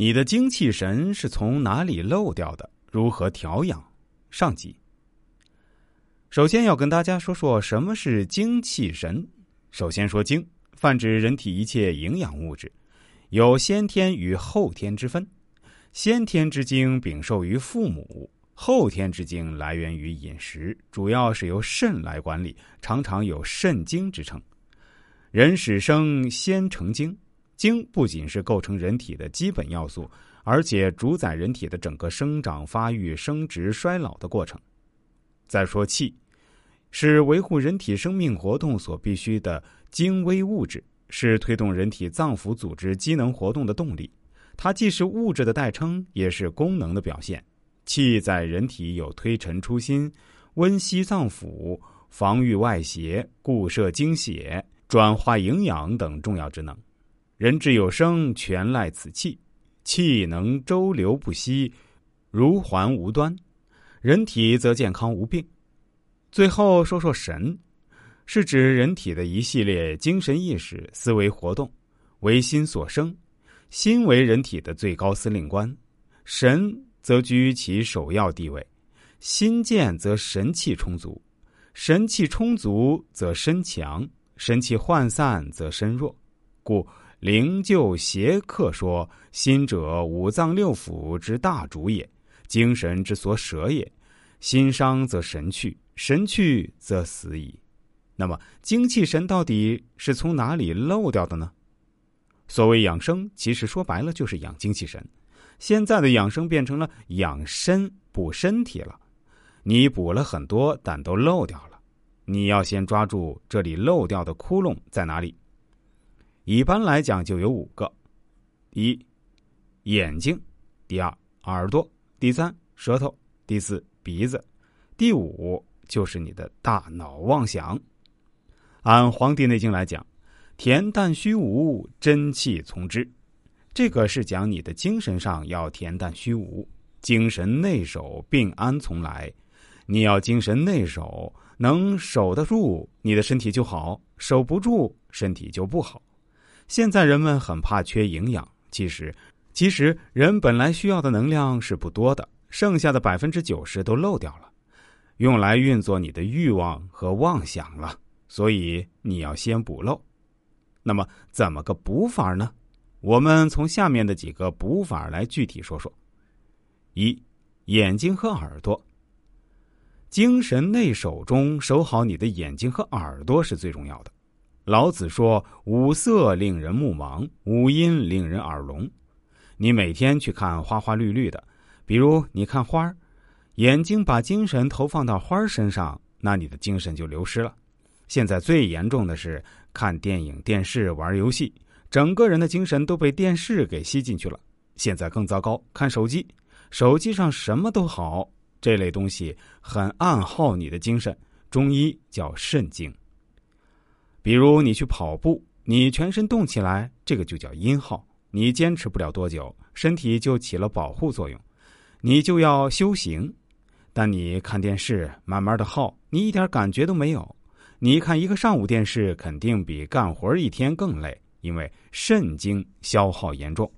你的精气神是从哪里漏掉的？如何调养？上集。首先要跟大家说说什么是精气神。首先说精，泛指人体一切营养物质，有先天与后天之分。先天之精禀受于父母，后天之精来源于饮食，主要是由肾来管理，常常有肾精之称。人始生先成精。精不仅是构成人体的基本要素，而且主宰人体的整个生长、发育、生殖、衰老的过程。再说气，是维护人体生命活动所必须的精微物质，是推动人体脏腑组织机能活动的动力。它既是物质的代称，也是功能的表现。气在人体有推陈出新、温煦脏腑、防御外邪、固摄精血、转化营养等重要职能。人之有生，全赖此气。气能周流不息，如环无端，人体则健康无病。最后说说神，是指人体的一系列精神意识、思维活动，为心所生。心为人体的最高司令官，神则居其首要地位。心健则神气充足，神气充足则身强，神气涣散则身弱。故。灵柩邪客说：“心者，五脏六腑之大主也，精神之所舍也。心伤则神去，神去则死矣。那么，精气神到底是从哪里漏掉的呢？所谓养生，其实说白了就是养精气神。现在的养生变成了养身补身体了。你补了很多，但都漏掉了。你要先抓住这里漏掉的窟窿在哪里。”一般来讲就有五个：一、眼睛；第二，耳朵；第三，舌头；第四，鼻子；第五就是你的大脑妄想。按《黄帝内经》来讲，恬淡虚无，真气从之。这个是讲你的精神上要恬淡虚无，精神内守，病安从来。你要精神内守，能守得住，你的身体就好；守不住，身体就不好。现在人们很怕缺营养，其实，其实人本来需要的能量是不多的，剩下的百分之九十都漏掉了，用来运作你的欲望和妄想了。所以你要先补漏。那么怎么个补法呢？我们从下面的几个补法来具体说说。一，眼睛和耳朵。精神内守中，守好你的眼睛和耳朵是最重要的。老子说：“五色令人目盲，五音令人耳聋。”你每天去看花花绿绿的，比如你看花儿，眼睛把精神投放到花儿身上，那你的精神就流失了。现在最严重的是看电影、电视、玩游戏，整个人的精神都被电视给吸进去了。现在更糟糕，看手机，手机上什么都好，这类东西很暗耗你的精神。中医叫肾精。比如你去跑步，你全身动起来，这个就叫阴耗。你坚持不了多久，身体就起了保护作用，你就要修行。但你看电视，慢慢的耗，你一点感觉都没有。你看一个上午电视，肯定比干活一天更累，因为肾精消耗严重。